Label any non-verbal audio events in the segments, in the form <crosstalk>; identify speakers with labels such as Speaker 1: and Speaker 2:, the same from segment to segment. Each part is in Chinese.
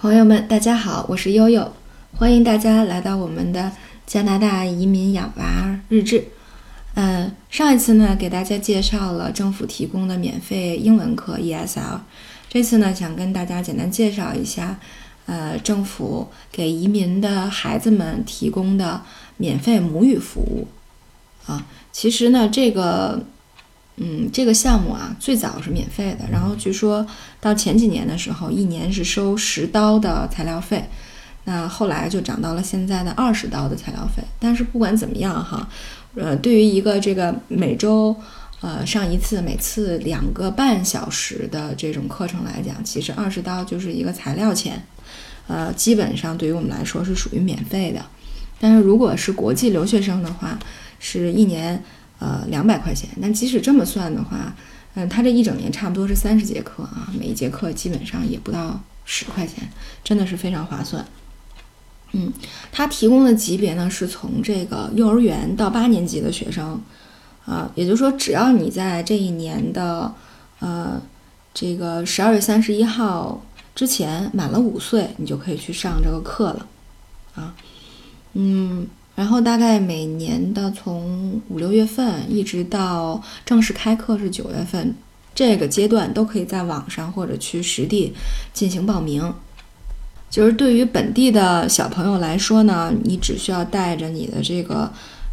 Speaker 1: 朋友们，大家好，我是悠悠，欢迎大家来到我们的加拿大移民养娃日志。嗯，上一次呢，给大家介绍了政府提供的免费英文课 ESL，这次呢，想跟大家简单介绍一下，呃，政府给移民的孩子们提供的免费母语服务。啊，其实呢，这个。嗯，这个项目啊，最早是免费的，然后据说到前几年的时候，一年是收十刀的材料费，那后来就涨到了现在的二十刀的材料费。但是不管怎么样哈，呃，对于一个这个每周呃上一次，每次两个半小时的这种课程来讲，其实二十刀就是一个材料钱，呃，基本上对于我们来说是属于免费的。但是如果是国际留学生的话，是一年。呃，两百块钱。但即使这么算的话，嗯，他这一整年差不多是三十节课啊，每一节课基本上也不到十块钱，真的是非常划算。嗯，他提供的级别呢，是从这个幼儿园到八年级的学生，啊，也就是说，只要你在这一年的呃这个十二月三十一号之前满了五岁，你就可以去上这个课了，啊，嗯。然后大概每年的从五六月份一直到正式开课是九月份，这个阶段都可以在网上或者去实地进行报名。就是对于本地的小朋友来说呢，你只需要带着你的这个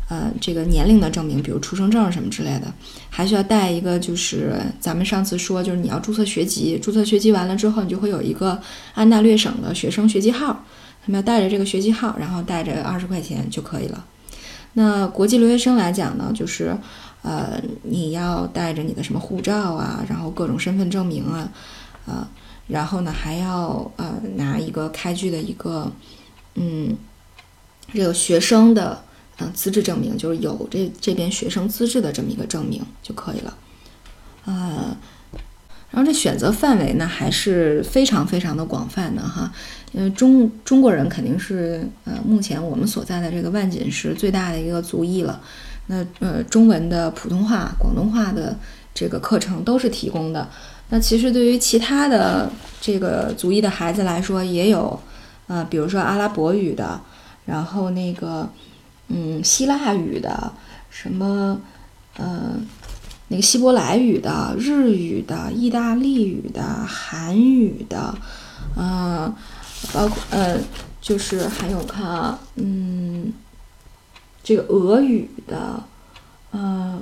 Speaker 1: 呃这个年龄的证明，比如出生证什么之类的，还需要带一个就是咱们上次说就是你要注册学籍，注册学籍完了之后，你就会有一个安大略省的学生学籍号。他们要带着这个学籍号，然后带着二十块钱就可以了。那国际留学生来讲呢，就是，呃，你要带着你的什么护照啊，然后各种身份证明啊，呃，然后呢还要呃拿一个开具的一个，嗯，这个学生的呃资质证明，就是有这这边学生资质的这么一个证明就可以了，呃。然后这选择范围呢还是非常非常的广泛的哈，因为中中国人肯定是呃目前我们所在的这个万锦市最大的一个族裔了，那呃中文的普通话、广东话的这个课程都是提供的。那其实对于其他的这个族裔的孩子来说，也有呃比如说阿拉伯语的，然后那个嗯希腊语的，什么呃。那个希伯来语的、日语的、意大利语的、韩语的，嗯，包括呃，就是还有看啊，嗯，这个俄语的，呃，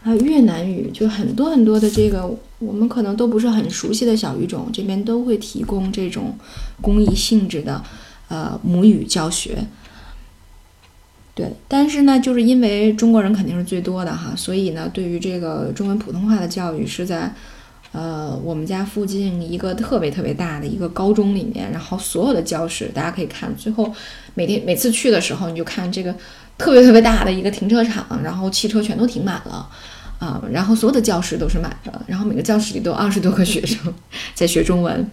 Speaker 1: 还有越南语，就很多很多的这个我们可能都不是很熟悉的小语种，这边都会提供这种公益性质的呃母语教学。对，但是呢，就是因为中国人肯定是最多的哈，所以呢，对于这个中文普通话的教育是在，呃，我们家附近一个特别特别大的一个高中里面，然后所有的教室，大家可以看，最后每天每次去的时候，你就看这个特别特别大的一个停车场，然后汽车全都停满了，啊，然后所有的教室都是满的，然后每个教室里都有二十多个学生 <laughs> 在学中文，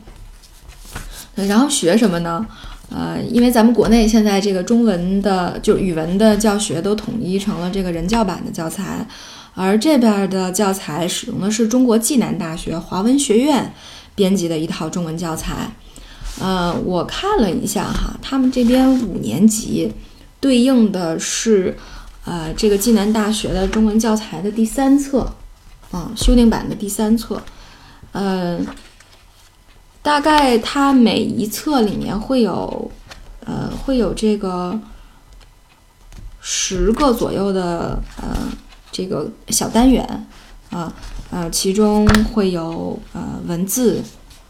Speaker 1: 然后学什么呢？呃，因为咱们国内现在这个中文的，就语文的教学都统一成了这个人教版的教材，而这边的教材使用的是中国暨南大学华文学院编辑的一套中文教材。呃，我看了一下哈，他们这边五年级对应的是呃这个暨南大学的中文教材的第三册，啊，修订版的第三册，嗯。大概它每一册里面会有，呃，会有这个十个左右的呃这个小单元，啊呃，其中会有呃文字，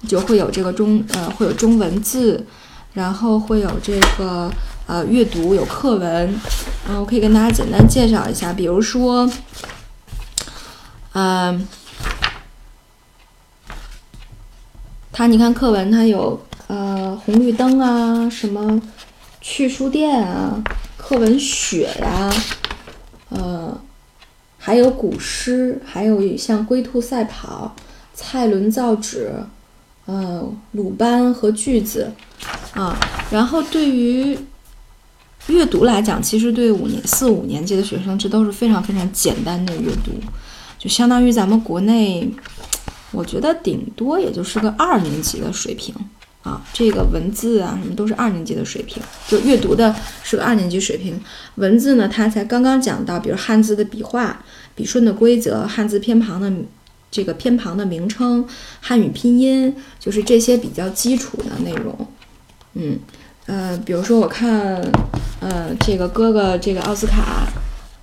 Speaker 1: 就会有这个中呃会有中文字，然后会有这个呃阅读有课文，嗯，我可以跟大家简单介绍一下，比如说，嗯。它你看课文，它有呃红绿灯啊，什么去书店啊，课文雪呀，呃，还有古诗，还有像龟兔赛跑、蔡伦造纸，呃，鲁班和句子啊。然后对于阅读来讲，其实对五年四五年级的学生，这都是非常非常简单的阅读，就相当于咱们国内。我觉得顶多也就是个二年级的水平，啊，这个文字啊什么都是二年级的水平，就阅读的是个二年级水平。文字呢，他才刚刚讲到，比如汉字的笔画、笔顺的规则、汉字偏旁的这个偏旁的名称、汉语拼音，就是这些比较基础的内容。嗯，呃，比如说我看，呃，这个哥哥这个奥斯卡，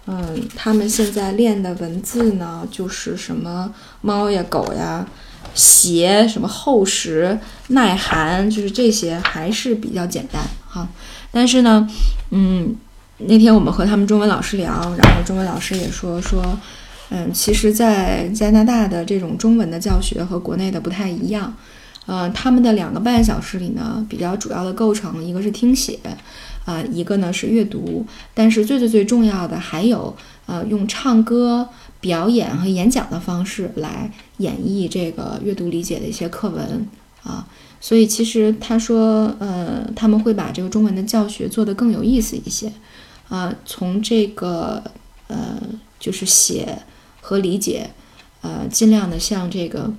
Speaker 1: 嗯，他们现在练的文字呢，就是什么猫呀、狗呀。鞋什么厚实耐寒，就是这些还是比较简单哈。但是呢，嗯，那天我们和他们中文老师聊，然后中文老师也说说，嗯，其实，在加拿大的这种中文的教学和国内的不太一样。呃，他们的两个半小时里呢，比较主要的构成一个是听写，啊，一个呢是阅读。但是最最最重要的还有，呃，用唱歌。表演和演讲的方式来演绎这个阅读理解的一些课文啊，所以其实他说，呃，他们会把这个中文的教学做得更有意思一些啊，从这个呃就是写和理解，呃，尽量的向这个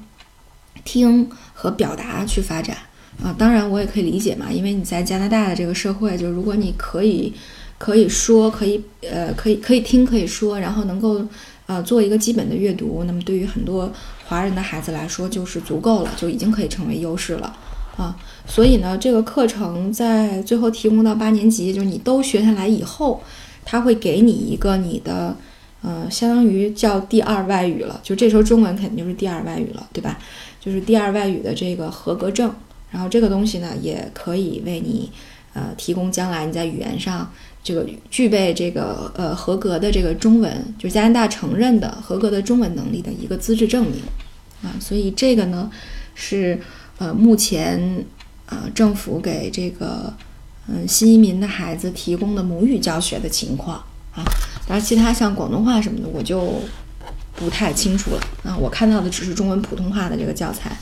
Speaker 1: 听和表达去发展啊。当然，我也可以理解嘛，因为你在加拿大的这个社会，就是如果你可以可以说，可以呃，可以可以听，可以说，然后能够。呃，做一个基本的阅读，那么对于很多华人的孩子来说就是足够了，就已经可以成为优势了啊。所以呢，这个课程在最后提供到八年级，就是你都学下来以后，他会给你一个你的，呃，相当于叫第二外语了，就这时候中文肯定就是第二外语了，对吧？就是第二外语的这个合格证，然后这个东西呢，也可以为你，呃，提供将来你在语言上。这个具备这个呃合格的这个中文，就是加拿大承认的合格的中文能力的一个资质证明啊，所以这个呢是呃目前啊政府给这个嗯新移民的孩子提供的母语教学的情况啊，当然其他像广东话什么的我就不太清楚了啊，我看到的只是中文普通话的这个教材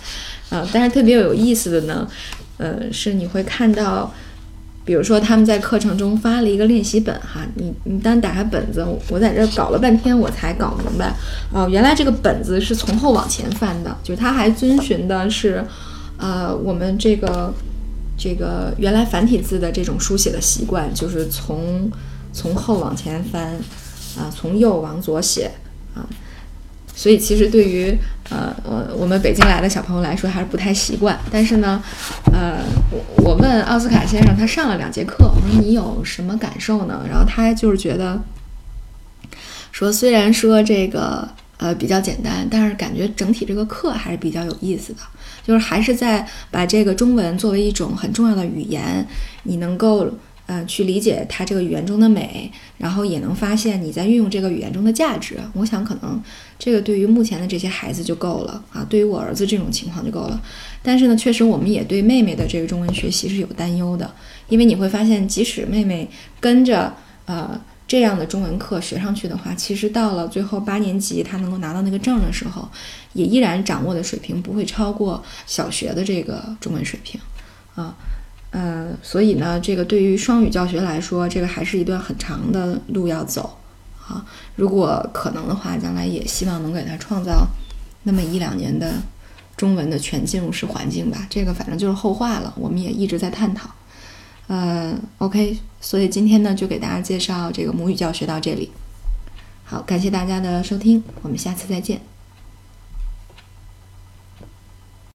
Speaker 1: 啊，但是特别有意思的呢，呃是你会看到。比如说，他们在课程中发了一个练习本，哈，你你单打开本子，我在这搞了半天，我才搞明白，哦，原来这个本子是从后往前翻的，就是它还遵循的是，呃，我们这个这个原来繁体字的这种书写的习惯，就是从从后往前翻，啊，从右往左写，啊。所以其实对于呃我我们北京来的小朋友来说还是不太习惯。但是呢，呃我我问奥斯卡先生，他上了两节课，我说你有什么感受呢？然后他就是觉得说，虽然说这个呃比较简单，但是感觉整体这个课还是比较有意思的，就是还是在把这个中文作为一种很重要的语言，你能够。嗯，去理解它这个语言中的美，然后也能发现你在运用这个语言中的价值。我想，可能这个对于目前的这些孩子就够了啊。对于我儿子这种情况就够了。但是呢，确实我们也对妹妹的这个中文学习是有担忧的，因为你会发现，即使妹妹跟着呃这样的中文课学上去的话，其实到了最后八年级，她能够拿到那个证的时候，也依然掌握的水平不会超过小学的这个中文水平啊。嗯，所以呢，这个对于双语教学来说，这个还是一段很长的路要走啊。如果可能的话，将来也希望能给他创造那么一两年的中文的全进入式环境吧。这个反正就是后话了，我们也一直在探讨。嗯，OK，所以今天呢，就给大家介绍这个母语教学到这里。好，感谢大家的收听，我们下次再见。